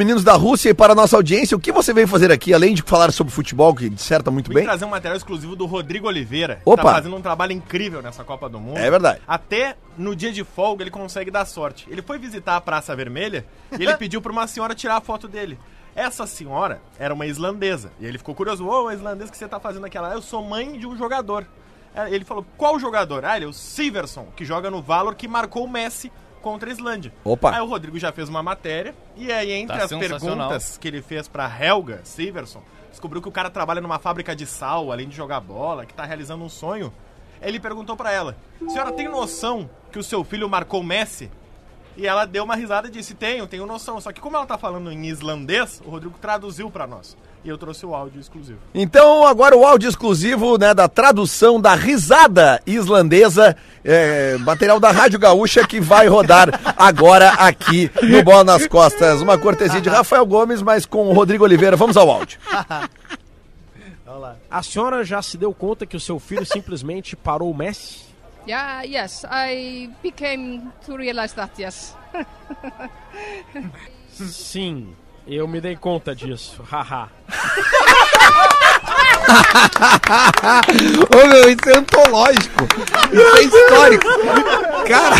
Meninos da Rússia e para a nossa audiência, o que você veio fazer aqui, além de falar sobre futebol, que disserta muito Vim bem? trazer um material exclusivo do Rodrigo Oliveira, Opa. que tá fazendo um trabalho incrível nessa Copa do Mundo. É verdade. Até no dia de folga ele consegue dar sorte. Ele foi visitar a Praça Vermelha e ele pediu pra uma senhora tirar a foto dele. Essa senhora era uma islandesa. E ele ficou curioso, ô, a islandesa que você tá fazendo aqui? Ela, eu sou mãe de um jogador. Ele falou, qual jogador? Ah, ele é o Siverson, que joga no Valor, que marcou o Messi contra a Islândia. Opa. Aí o Rodrigo já fez uma matéria, e aí entre Tá as perguntas que ele fez pra Helga Siverson, descobriu que o cara trabalha numa fábrica de sal, além de jogar bola, que tá realizando um sonho. Ele perguntou pra ela: "Senhora tem noção que o seu filho marcou Messi?" E ela deu uma risada e disse: "Tenho, tenho noção". Só que como ela tá falando em islandês, o Rodrigo traduziu pra nós. E eu trouxe o áudio exclusivo. Então, agora o áudio exclusivo né, da tradução da risada islandesa, é, material da Rádio Gaúcha, que vai rodar agora aqui no Bola nas Costas. Uma cortesia de Rafael Gomes, mas com o Rodrigo Oliveira. Vamos ao áudio. A senhora já se deu conta que o seu filho simplesmente parou o Messi? Yeah, yes, I became to realize that, yes. Sim, eu me dei conta disso. Haha. Ô meu, isso é antológico. Isso é histórico. Cara.